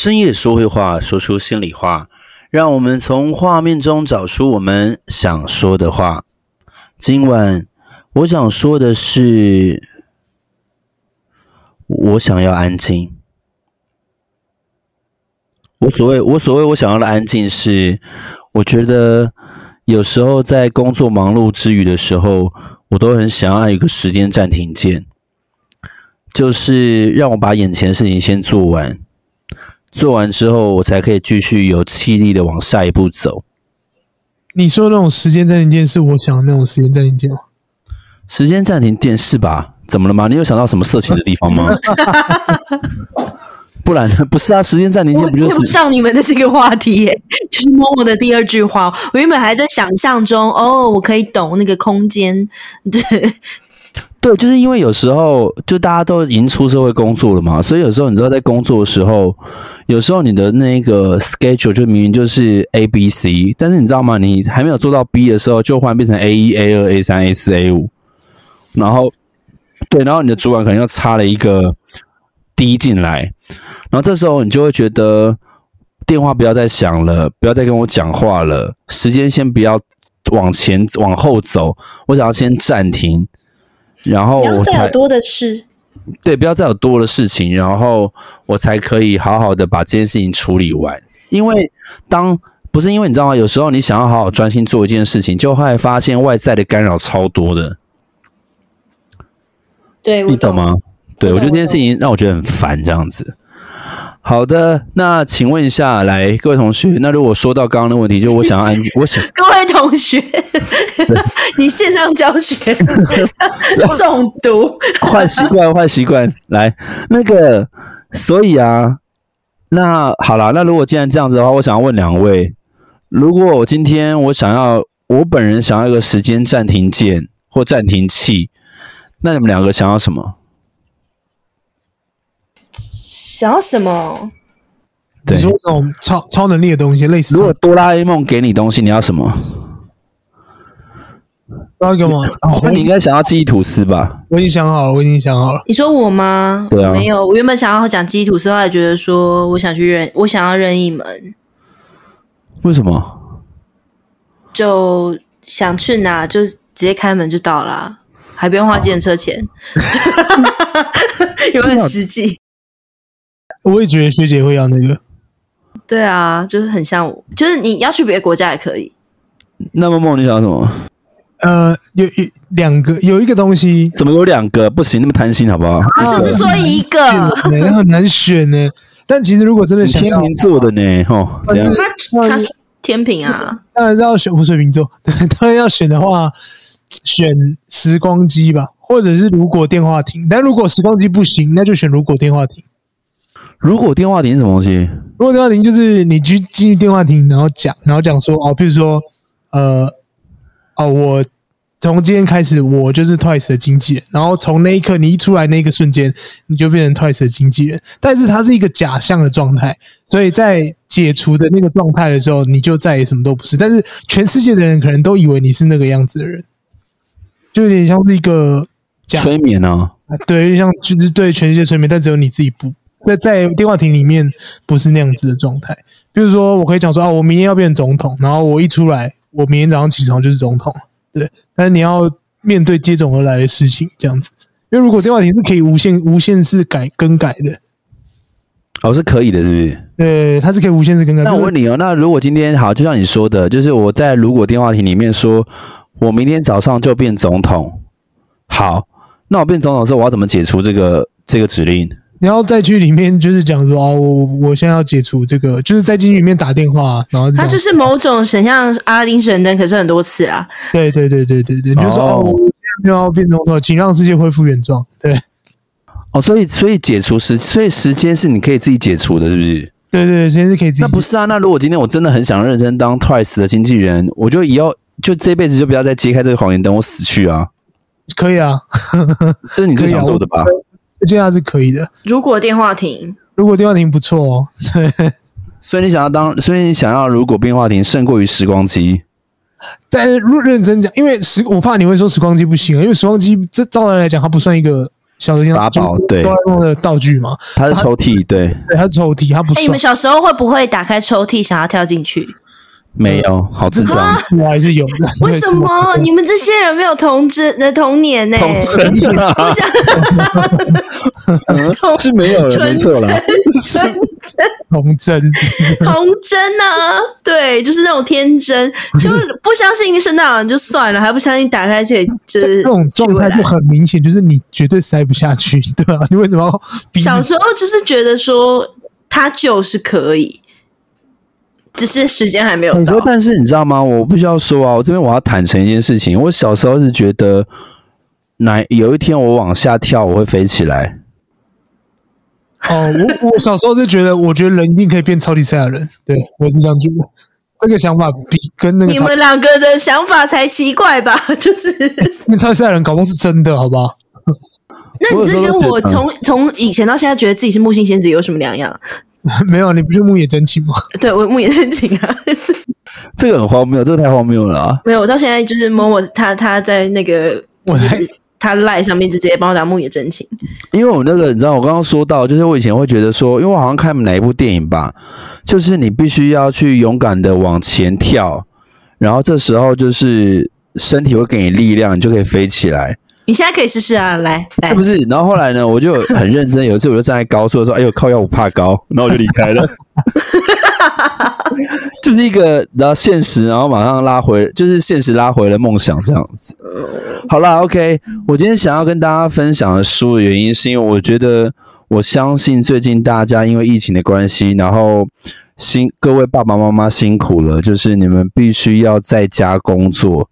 深夜说会话，说出心里话，让我们从画面中找出我们想说的话。今晚我想说的是，我想要安静。我所谓我所谓我想要的安静是，我觉得有时候在工作忙碌之余的时候，我都很想要一个时间暂停键，就是让我把眼前事情先做完，做完之后我才可以继续有气力的往下一步走。你说的那种时间暂停键是我想的那种时间暂停键吗？时间暂停键是吧？怎么了吗？你有想到什么色情的地方吗？不然不是啊，时间暂停键不就是我上你们的这个话题耶？就是默默的第二句话，我原本还在想象中，哦，我可以懂那个空间，对对，就是因为有时候就大家都已经出社会工作了嘛，所以有时候你知道在工作的时候，有时候你的那个 schedule 就明明就是 A B C，但是你知道吗？你还没有做到 B 的时候，就忽然变成 A 一 A 二 A 三 A 四 A 五，然后对，然后你的主管可能又插了一个 D 进来。然后这时候你就会觉得电话不要再响了，不要再跟我讲话了，时间先不要往前往后走，我想要先暂停，然后我才，多的事，对，不要再有多的事情，然后我才可以好好的把这件事情处理完。因为当不是因为你知道吗？有时候你想要好好专心做一件事情，就会发现外在的干扰超多的。对，你懂吗？对，我觉得这件事情让我觉得很烦，这样子。好的，那请问一下，来各位同学，那如果说到刚刚的问题，就我想要安静，我想各位同学，你线上教学 中毒，坏习惯，坏习惯，来那个，所以啊，那好了，那如果既然这样子的话，我想要问两位，如果我今天我想要，我本人想要一个时间暂停键或暂停器，那你们两个想要什么？想要什么？你说这种超超能力的东西，类似。如果哆啦 A 梦给你东西，你要什么？要个嘛？那你应该想要记忆吐司吧？我已经想好了，我已经想好了。你说我吗？对啊。没有，我原本想要讲记忆吐司，后来觉得说我想去任，我想要任意门。为什么？就想去哪就直接开门就到了，还不用花计程车钱，有很实际？我也觉得学姐会要那个，对啊，就是很像我，就是你要去别的国家也可以。那么梦你想要什么？呃，有一两个，有一个东西，怎么有两个？不行，那么贪心好不好？啊，就是说一个，很难选呢。但其实如果真的想要天秤座的呢，哦，这样他他是天秤啊，当然是要选水瓶座。当然要选的话，选时光机吧，或者是如果电话亭。但如果时光机不行，那就选如果电话亭。如果电话亭是什么东西？如果电话亭就是你去进入电话亭，然后讲，然后讲说哦，譬如说，呃，哦，我从今天开始我就是 Twice 的经纪人，然后从那一刻你一出来那个瞬间，你就变成 Twice 的经纪人，但是它是一个假象的状态，所以在解除的那个状态的时候，你就再也什么都不是，但是全世界的人可能都以为你是那个样子的人，就有点像是一个假催眠啊，对，有点像就是对全世界催眠，但只有你自己不。在在电话亭里面不是那样子的状态，比如说我可以讲说啊，我明天要变总统，然后我一出来，我明天早上起床就是总统，对。但是你要面对接踵而来的事情，这样子。因为如果电话亭是可以无限无限次改更改的，哦，是可以的，是不是？对，它是可以无限次更改。那我问你哦，那如果今天好，就像你说的，就是我在如果电话亭里面说，我明天早上就变总统，好，那我变总统的时候，我要怎么解除这个这个指令？你要再去里面，就是讲说啊，我我现在要解除这个，就是在进去里面打电话，然后他就是某种神像阿拉丁神灯，可是很多次啊。对对对对对对，你就说哦，我现在要变总统，请让世界恢复原状。对，哦，所以所以解除时，所以时间是你可以自己解除的，是不是？对对，时间是可以自己。那不是啊，那如果今天我真的很想认真当 Twice 的经纪人，我就以后就这辈子就不要再揭开这个谎言，等我死去啊。可以啊，这是你最想做的吧？这样是可以的。如果电话亭，如果电话亭不错哦。对，所以你想要当，所以你想要如果电话亭胜过于时光机。但是，如果认真讲，因为时，我怕你会说时光机不行啊，因为时光机这照来来讲，它不算一个小的法宝，对，哆啦 A 梦的道具嘛。它是抽屉，对，对，它是抽屉，它不是。哎，你们小时候会不会打开抽屉想要跳进去？没有，好智障。我还是有的。为什么 你们这些人没有童真的童年呢？童真，我想是没有了，没错啦。童真，童真啊，对，就是那种天真，就不相信圣诞老人就算了，还不相信打开这，就是这种状态就很明显，就是你绝对塞不下去，对吧？你为什么要？小时候就是觉得说他就是可以。只是时间还没有到。你说，但是你知道吗？我不需要说啊，我这边我要坦诚一件事情。我小时候是觉得，哪有一天我往下跳，我会飞起来。哦，我我小时候就觉得，我觉得人一定可以变超级赛亚人。对，我是这样觉得。这个想法比跟那个你们两个的想法才奇怪吧？就是那超级赛亚人搞不好是真的，好不好？那你这跟我从从以前到现在觉得自己是木星仙子有什么两样？没有，你不是木野真情吗？对，我木野真情啊。这个很荒谬，这个太荒谬了啊！没有，我到现在就是某某他他在那个我在他赖上面就直接帮我打木野真情。因为我那个你知道，我刚刚说到，就是我以前会觉得说，因为我好像看哪一部电影吧，就是你必须要去勇敢的往前跳，然后这时候就是身体会给你力量，你就可以飞起来。你现在可以试试啊，来来，不是，然后后来呢，我就很认真。有一次我就站在高处说：“哎呦，靠腰，我怕高。”然后我就离开了。就是一个然后现实，然后马上拉回，就是现实拉回了梦想这样子。好啦，OK，我今天想要跟大家分享的书的原因，是因为我觉得我相信最近大家因为疫情的关系，然后辛各位爸爸妈妈辛苦了，就是你们必须要在家工作。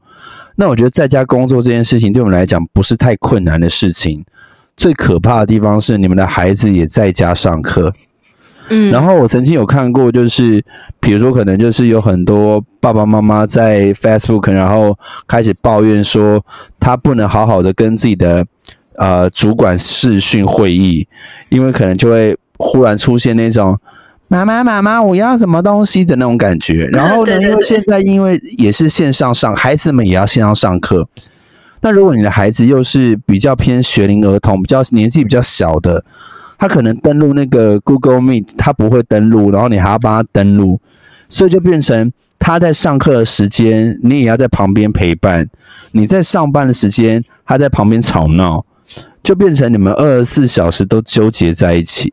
那我觉得在家工作这件事情对我们来讲不是太困难的事情，最可怕的地方是你们的孩子也在家上课。嗯，然后我曾经有看过，就是比如说可能就是有很多爸爸妈妈在 Facebook，然后开始抱怨说他不能好好的跟自己的呃主管视讯会议，因为可能就会忽然出现那种。妈妈，妈妈，我要什么东西的那种感觉。然后呢，因为现在因为也是线上上，孩子们也要线上上课。那如果你的孩子又是比较偏学龄儿童，比较年纪比较小的，他可能登录那个 Google Meet，他不会登录，然后你还要帮他登录，所以就变成他在上课的时间，你也要在旁边陪伴；你在上班的时间，他在旁边吵闹，就变成你们二十四小时都纠结在一起。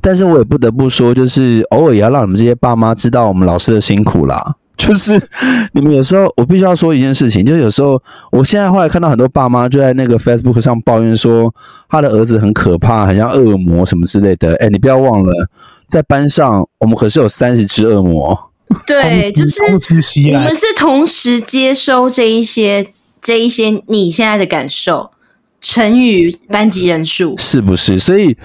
但是我也不得不说，就是偶尔也要让你们这些爸妈知道我们老师的辛苦啦。就是你们有时候，我必须要说一件事情，就是有时候，我现在后来看到很多爸妈就在那个 Facebook 上抱怨说，他的儿子很可怕，很像恶魔什么之类的。哎，你不要忘了，在班上我们可是有三十只恶魔。对，就是你们是同时接收这一些、这一些你现在的感受乘以班级人数，是不是？所以。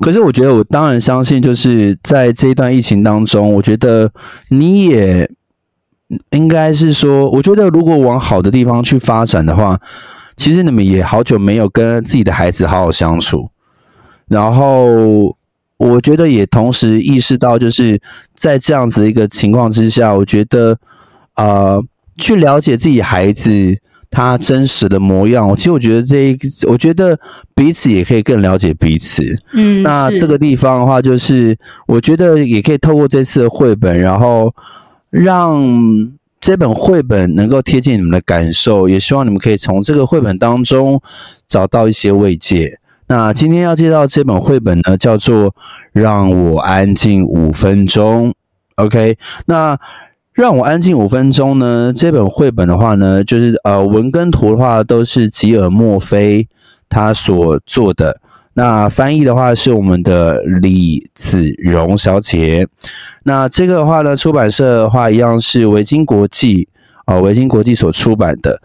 可是我觉得，我当然相信，就是在这一段疫情当中，我觉得你也应该是说，我觉得如果往好的地方去发展的话，其实你们也好久没有跟自己的孩子好好相处，然后我觉得也同时意识到，就是在这样子一个情况之下，我觉得呃，去了解自己孩子。他真实的模样，其实我觉得这一个，我觉得彼此也可以更了解彼此。嗯，那这个地方的话，就是我觉得也可以透过这次的绘本，然后让这本绘本能够贴近你们的感受，也希望你们可以从这个绘本当中找到一些慰藉。那今天要介绍这本绘本呢，叫做《让我安静五分钟》。OK，那。让我安静五分钟呢？这本绘本的话呢，就是呃文跟图的话都是吉尔莫菲他所做的。那翻译的话是我们的李子荣小姐。那这个的话呢，出版社的话一样是维京国际啊，维京国际所出版的。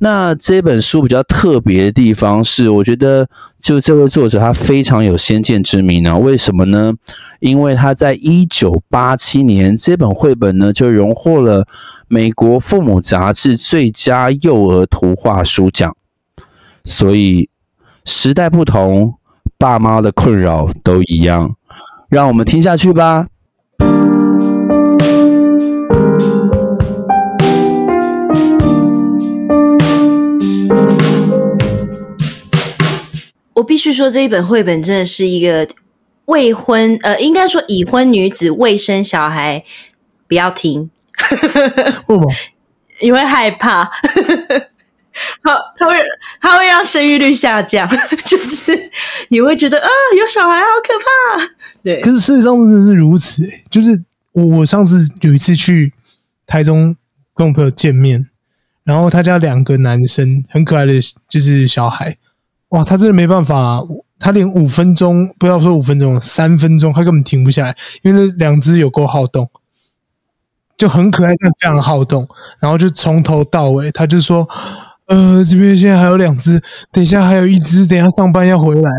那这本书比较特别的地方是，我觉得就这位作者他非常有先见之明呢。为什么呢？因为他在一九八七年这本绘本呢就荣获了美国父母杂志最佳幼儿图画书奖。所以时代不同，爸妈的困扰都一样。让我们听下去吧。须说，这一本绘本真的是一个未婚呃，应该说已婚女子未生小孩不要听，为什么？因为害怕，好，他会他会让生育率下降，就是你会觉得啊，有小孩好可怕。对，可是事实上真的是如此，欸，就是我我上次有一次去台中跟我朋友见面，然后他家两个男生很可爱的就是小孩。哇，他真的没办法，他连五分钟不要说五分钟，三分钟他根本停不下来，因为那两只有够好动，就很可爱，但非常好动。然后就从头到尾，他就说：“呃，这边现在还有两只，等一下还有一只，等一下上班要回来，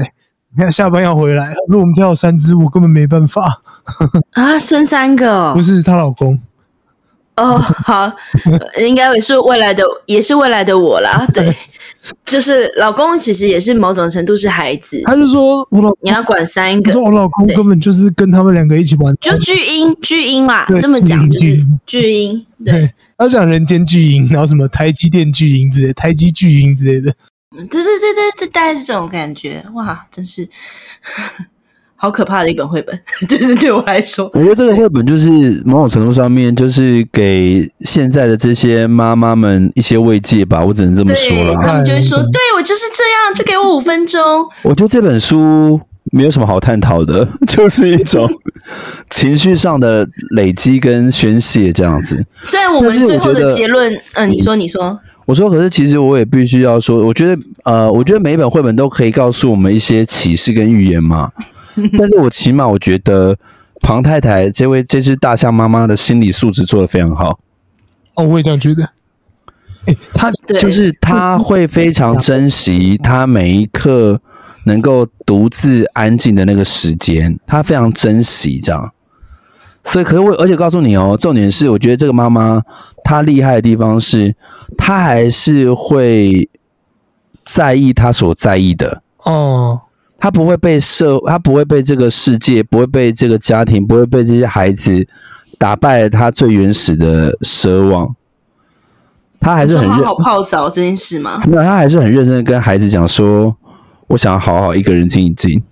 等下下班要回来。如果我们家有三只，我根本没办法。”啊，生三个？不是她老公。哦，好，应该也是未来的，也是未来的我啦。对。就是老公其实也是某种程度是孩子，他就说我老你要管三个，说我老公根本就是跟他们两个一起玩，就巨婴巨婴啦，这么讲就是巨婴，对，他讲人间巨婴，然后什么台积电巨婴之类，台积巨婴之类的，对对对对对，大概是这种感觉，哇，真是。好可怕的一本绘本，就是对我来说，我觉得这个绘本就是某种程度上面，就是给现在的这些妈妈们一些慰藉吧。我只能这么说了。他们就会说：“对我就是这样，就给我五分钟。”我觉得这本书没有什么好探讨的，就是一种 情绪上的累积跟宣泄这样子。虽然我们最后的结论，嗯、呃，你说，你说，我说，可是其实我也必须要说，我觉得，呃，我觉得每一本绘本都可以告诉我们一些启示跟预言嘛。但是我起码我觉得庞太太这位这只大象妈妈的心理素质做得非常好。哦，我也这样觉得。欸、他就是他会非常珍惜他每一刻能够独自安静的那个时间，他非常珍惜这样。所以，可是我而且告诉你哦，重点是我觉得这个妈妈她厉害的地方是，她还是会在意她所在意的哦。他不会被社，他不会被这个世界，不会被这个家庭，不会被这些孩子打败了他最原始的奢望。他还是很认好好泡澡这件事吗？没有，他还是很认真的跟孩子讲说：“我想要好好一个人静一静。”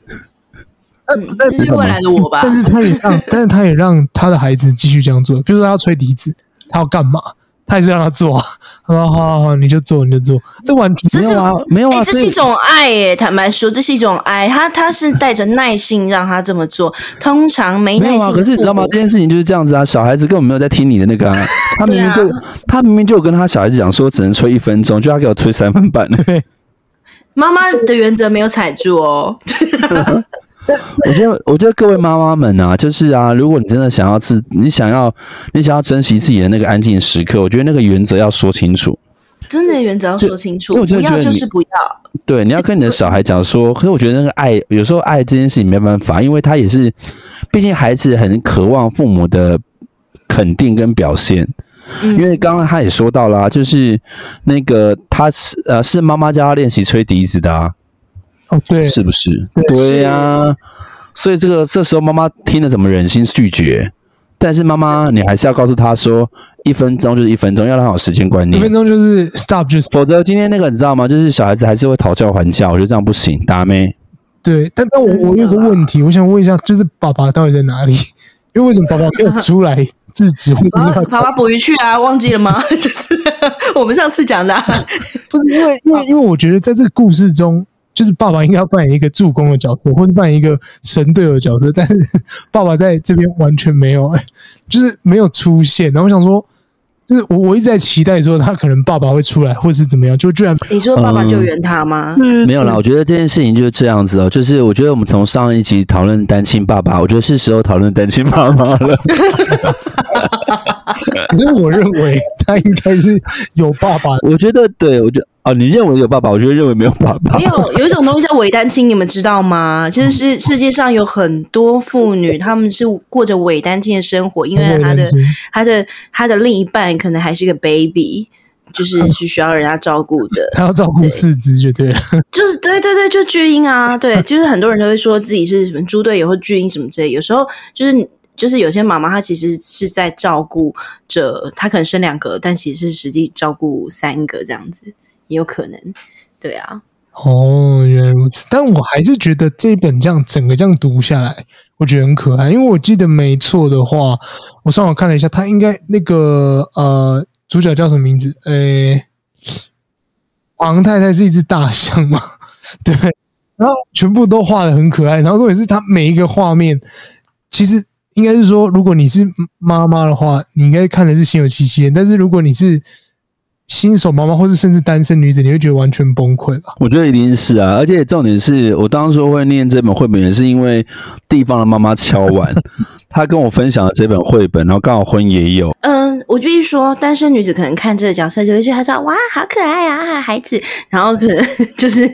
嗯，但是未来的我吧？但是他也让，但是他也让他的孩子继续这样做。比如说，他要吹笛子，他要干嘛？他也是让他做，好好好好，你就做，你就做。这完全没有啊，没有啊，这是一种爱耶。坦白说，这是一种爱。他他是带着耐心让他这么做。通常没耐心，没啊。可是你知道吗？这件事情就是这样子啊。小孩子根本没有在听你的那个啊。他明明就，啊、他明明就有跟他小孩子讲说，只能吹一分钟，就他给我吹三分半。对，妈妈的原则没有踩住哦。我觉得，我觉得各位妈妈们啊，就是啊，如果你真的想要自，你想要，你想要珍惜自己的那个安静时刻，我觉得那个原则要说清楚。真的原则要说清楚，不要就是不要。对，你要跟你的小孩讲说。可是我觉得那个爱，有时候爱这件事情没办法，因为他也是，毕竟孩子很渴望父母的肯定跟表现。嗯、因为刚刚他也说到啦、啊，就是那个他是呃是妈妈教他练习吹笛子的啊。哦，对，是不是？对呀、啊，所以这个这时候妈妈听了怎么忍心拒绝？但是妈妈，你还是要告诉他说，一分钟就是一分钟，要让他有时间观念。一分钟就是 stop，就是，否则今天那个你知道吗？就是小孩子还是会讨教还教，我觉得这样不行，打咩？对，但但我我有个问题，我想问一下，就是爸爸到底在哪里？因为为什么爸爸没有出来制止？或者是爸爸捕鱼去啊？忘记了吗？就是 我们上次讲的、啊，不是因为因为因为我觉得在这个故事中。就是爸爸应该要扮演一个助攻的角色，或是扮演一个神队友的角色，但是 爸爸在这边完全没有，就是没有出现。然后我想说，就是我我一直在期待说他可能爸爸会出来，或是怎么样，就居然你说爸爸救援他吗？嗯，没有啦，我觉得这件事情就是这样子哦。就是我觉得我们从上一集讨论单亲爸爸，我觉得是时候讨论单亲妈妈了。可是我认为他应该是有爸爸。我觉得，对，我觉得。哦，你认为有爸爸，我觉得认为没有爸爸。没有，有一种东西叫伪单亲，你们知道吗？就是世世界上有很多妇女，她们是过着伪单亲的生活，因为她的、她的、她的另一半可能还是一个 baby，就是是需要人家照顾的。她要照顾四肢就对了，就是对对对，就巨婴啊，对，就是很多人都会说自己是什么猪队友或巨婴什么之类。有时候就是就是有些妈妈她其实是在照顾着，她可能生两个，但其实是实际照顾三个这样子。也有可能，对啊，哦，原来如此。但我还是觉得这本这样整个这样读下来，我觉得很可爱。因为我记得没错的话，我上网看了一下，他应该那个呃主角叫什么名字？诶，黄太太是一只大象嘛？对。然后全部都画得很可爱。然后重点是他每一个画面，其实应该是说，如果你是妈妈的话，你应该看的是心有戚戚。但是如果你是新手妈妈，或是甚至单身女子，你会觉得完全崩溃吧？我觉得一定是啊，而且重点是我当初会念这本绘本，也是因为地方的妈妈敲完，她跟我分享了这本绘本，然后刚好婚也有。嗯，我必须说，单身女子可能看这个角色就会觉得她说哇，好可爱啊，孩子，然后可能就是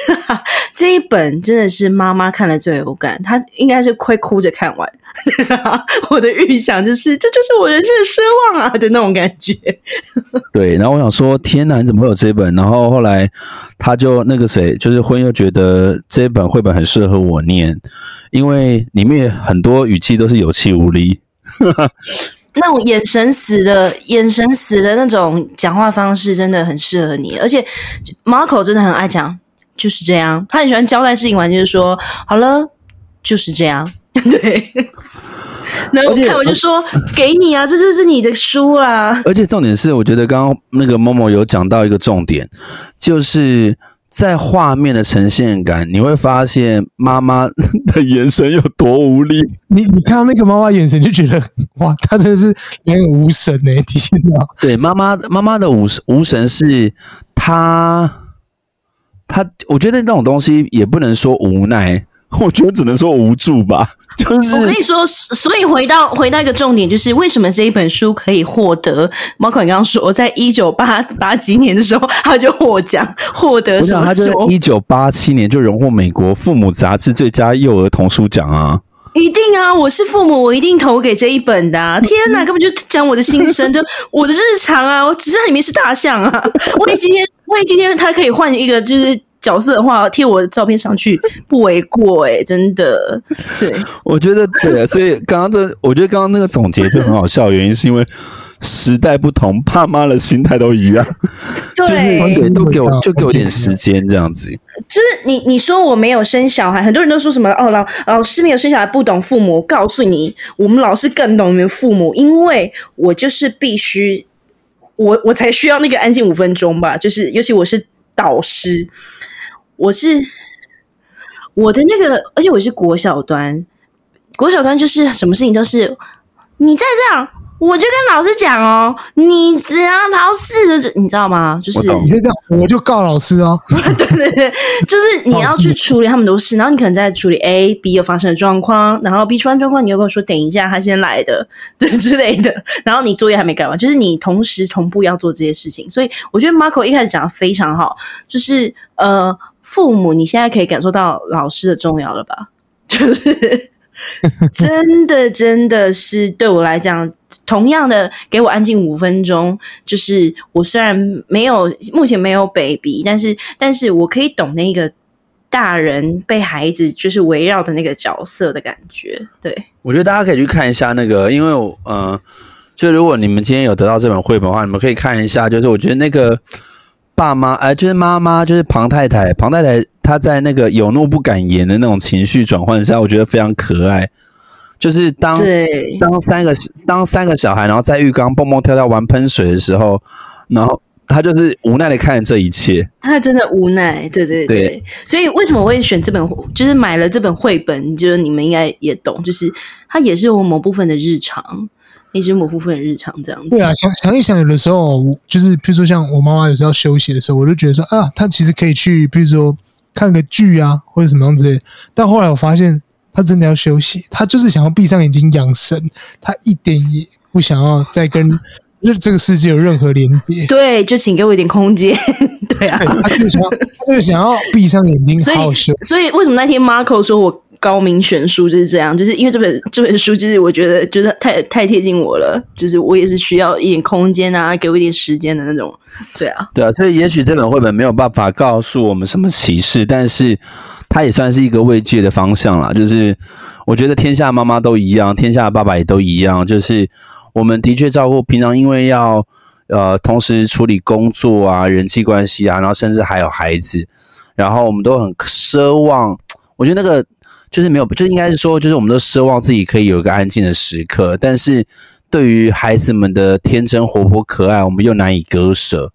这一本真的是妈妈看了最有感，她应该是会哭着看完。我的预想就是，这就是我人生的奢望啊的那种感觉。对，然后我想说，天哪，你怎么会有这本？然后后来他就那个谁，就是婚又觉得这本绘本很适合我念，因为里面很多语气都是有气无力，那种眼神死的、眼神死的那种讲话方式，真的很适合你。而且 Marco 真的很爱讲，就是这样，他很喜欢交代事情完，就是说好了，就是这样。对，然后我看我就说给你啊，这就是你的书啊。而且重点是，我觉得刚刚那个 Momo 有讲到一个重点，就是在画面的呈现感，你会发现妈妈的眼神有多无力。你你看到那个妈妈眼神，就觉得哇，她真的是两眼无神哎、欸！提醒到，对，妈妈妈妈的无无神是她，她，我觉得那种东西也不能说无奈。我觉得只能说无助吧，就是我跟你说，所以回到回到一个重点，就是为什么这一本书可以获得？Marco，你刚刚说，在一九八八几年的时候，他就获奖，获得什么？他就一九八七年就荣获美国父母杂志最佳幼儿童书奖啊！一定啊，我是父母，我一定投给这一本的啊。天哪，根本就讲我的心声，就我的日常啊！我只是里面是大象啊，万一今天，万一今天他可以换一个，就是。角色的话，贴我的照片上去 不为过哎、欸，真的。对，我觉得对啊，所以刚刚这，我觉得刚刚那个总结就很好笑，原因是因为时代不同，爸妈的心态都一样，对，就是都给我就给我点时间这样子。就是你你说我没有生小孩，很多人都说什么哦，老老师没有生小孩不懂父母，我告诉你，我们老师更懂你们父母，因为我就是必须，我我才需要那个安静五分钟吧，就是尤其我是导师。我是我的那个，而且我是国小端，国小端就是什么事情都是你再这样，我就跟老师讲哦，你只要老师的，你知道吗？就是你先这样，我就告老师 哦。对对对，就是你要去处理他们都是，然后你可能在处理 A、B 又发生的状况，然后 B 出完状况，你又跟我说等一下，他先来的，对之类的，然后你作业还没改完，就是你同时同步要做这些事情，所以我觉得 Marco 一开始讲的非常好，就是呃。父母，你现在可以感受到老师的重要了吧？就是 真的，真的是对我来讲，同样的，给我安静五分钟。就是我虽然没有目前没有 baby，但是但是我可以懂那个大人被孩子就是围绕的那个角色的感觉。对，我觉得大家可以去看一下那个，因为我呃，就如果你们今天有得到这本绘本的话，你们可以看一下，就是我觉得那个。爸妈，哎、呃，就是妈妈，就是庞太太。庞太太她在那个有怒不敢言的那种情绪转换下，我觉得非常可爱。就是当对当三个当三个小孩，然后在浴缸蹦蹦跳跳玩喷水的时候，然后他就是无奈的看着这一切。他真的无奈，对对对。对所以为什么我会选这本，就是买了这本绘本，就是你们应该也懂，就是它也是我某部分的日常。也是某部分的日常这样子。对啊，想想一想，有的时候，就是比如说像我妈妈有时候要休息的时候，我就觉得说啊，她其实可以去，比如说看个剧啊，或者什么样之类。但后来我发现，她真的要休息，她就是想要闭上眼睛养神，她一点也不想要再跟这个世界有任何连接。对，就请给我一点空间。对啊，她就想要，她就想要闭上眼睛好好休。所以，所以为什么那天 Marco 说我？高明选书就是这样，就是因为这本这本书，就是我觉得就是太太贴近我了，就是我也是需要一点空间啊，给我一点时间的那种，对啊，对啊，所以也许这本绘本没有办法告诉我们什么启示，但是它也算是一个慰藉的方向啦。就是我觉得天下妈妈都一样，天下爸爸也都一样，就是我们的确照顾平常，因为要。呃，同时处理工作啊、人际关系啊，然后甚至还有孩子，然后我们都很奢望，我觉得那个就是没有，就应该是说，就是我们都奢望自己可以有一个安静的时刻，但是对于孩子们的天真活泼可爱，我们又难以割舍。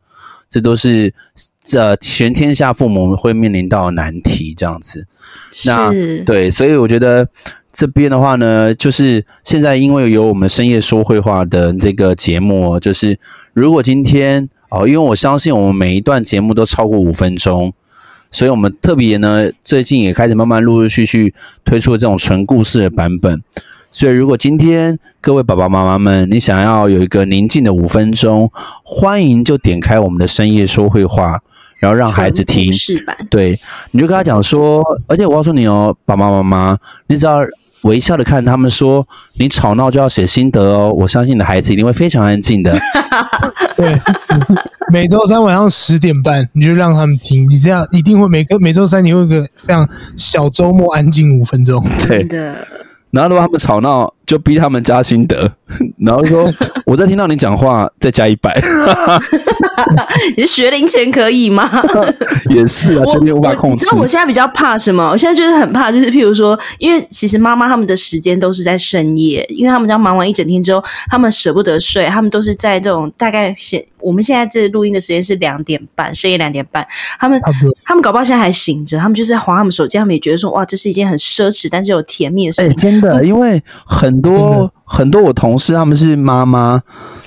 这都是这全天下父母会面临到的难题，这样子。那对，所以我觉得这边的话呢，就是现在因为有我们深夜说绘话的这个节目，就是如果今天哦，因为我相信我们每一段节目都超过五分钟，所以我们特别呢，最近也开始慢慢陆陆续续推出这种纯故事的版本。所以，如果今天各位爸爸妈妈们，你想要有一个宁静的五分钟，欢迎就点开我们的深夜说会话，然后让孩子听。对，你就跟他讲说，而且我告诉你哦，爸爸妈妈，你只要微笑的看他们说，你吵闹就要写心得哦。我相信你的孩子一定会非常安静的。对，每周三晚上十点半，你就让他们听，你这样一定会每个每周三你会有个非常小周末安静五分钟。对的。然后如果他们吵闹，就逼他们加心得，然后说：“ 我在听到你讲话，再加一百。”你学龄前可以吗？也是啊，学龄无法控制。那我，我现在比较怕什么？我现在就是很怕，就是譬如说，因为其实妈妈他们的时间都是在深夜，因为他们要忙完一整天之后，他们舍不得睡，他们都是在这种大概现我们现在这录音的时间是两点半，深夜两点半，他们他们搞不好现在还醒着，他们就是在划他们手机，他们也觉得说哇，这是一件很奢侈但是有甜蜜的事情。欸，真的，因为很多。很多我同事他们是妈妈，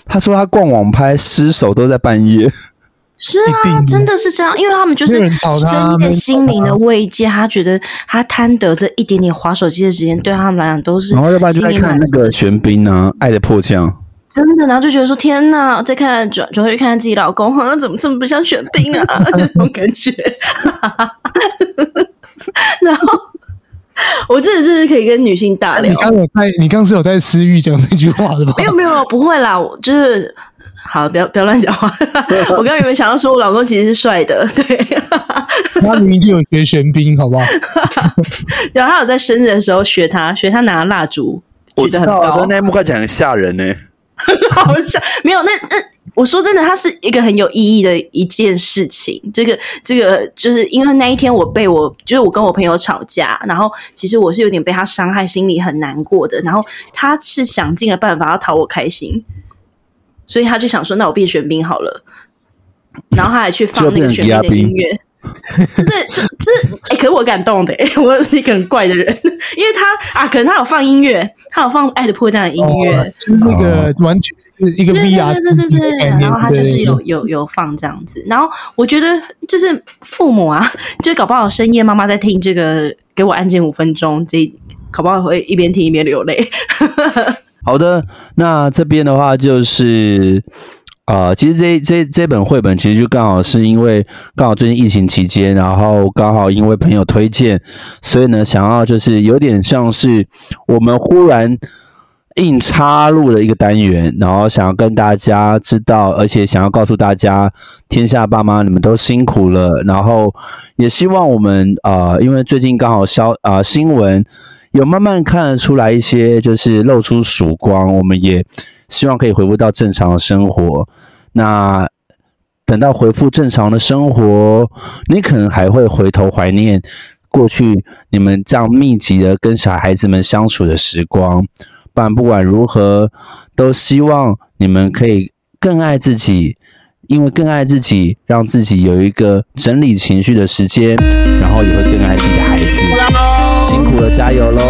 他说他逛网拍失手都在半夜。是啊，真的是这样，因为他们就是深夜心灵的慰藉，他觉得他贪得这一点点划手机的时间，对他们来讲都是。然后要不然就在看那个玄彬啊，《爱的迫降》。真的，然后就觉得说天呐，再看转转回去看看自己老公，好 像怎么这么不像玄彬啊？这种感觉。然后。我真的是可以跟女性大聊。你刚有在，你刚是有在私域讲这句话的吧？没有没有，不会啦，我就是好，不要不要乱讲话。我刚刚有没有想到说我老公其实是帅的？对，他明明就有学玄彬，好不好？然后他有在生日的时候学他，学他拿蜡烛，我知道，我那一幕看起来很吓人呢、欸，好吓，没有那那。我说真的，它是一个很有意义的一件事情。这个，这个，就是因为那一天我被我，就是我跟我朋友吵架，然后其实我是有点被他伤害，心里很难过的。然后他是想尽了办法要讨我开心，所以他就想说：“那我变玄彬好了。”然后他还去放那个玄彬的音乐。就 是就就欸，可是我感动的 我是一个很怪的人，因为他啊，可能他有放音乐，他有放《爱的迫降》的音乐、哦，就是那个完全是一个 VR 对对对对对，然后他就是有有有放这样子，然后我觉得就是父母啊，就搞不好深夜妈妈在听这个，给我安静五分钟，这搞不好会一边听一边流泪。好的，那这边的话就是。啊、其实这这这本绘本其实就刚好是因为刚好最近疫情期间，然后刚好因为朋友推荐，所以呢，想要就是有点像是我们忽然硬插入了一个单元，然后想要跟大家知道，而且想要告诉大家，天下爸妈你们都辛苦了，然后也希望我们啊、因为最近刚好消啊、新闻有慢慢看得出来一些，就是露出曙光，我们也。希望可以恢复到正常的生活。那等到恢复正常的生活，你可能还会回头怀念过去你们这样密集的跟小孩子们相处的时光。不然不管如何，都希望你们可以更爱自己，因为更爱自己，让自己有一个整理情绪的时间，然后也会更爱自己的孩子。辛苦了，加油喽！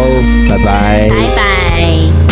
拜拜，拜拜。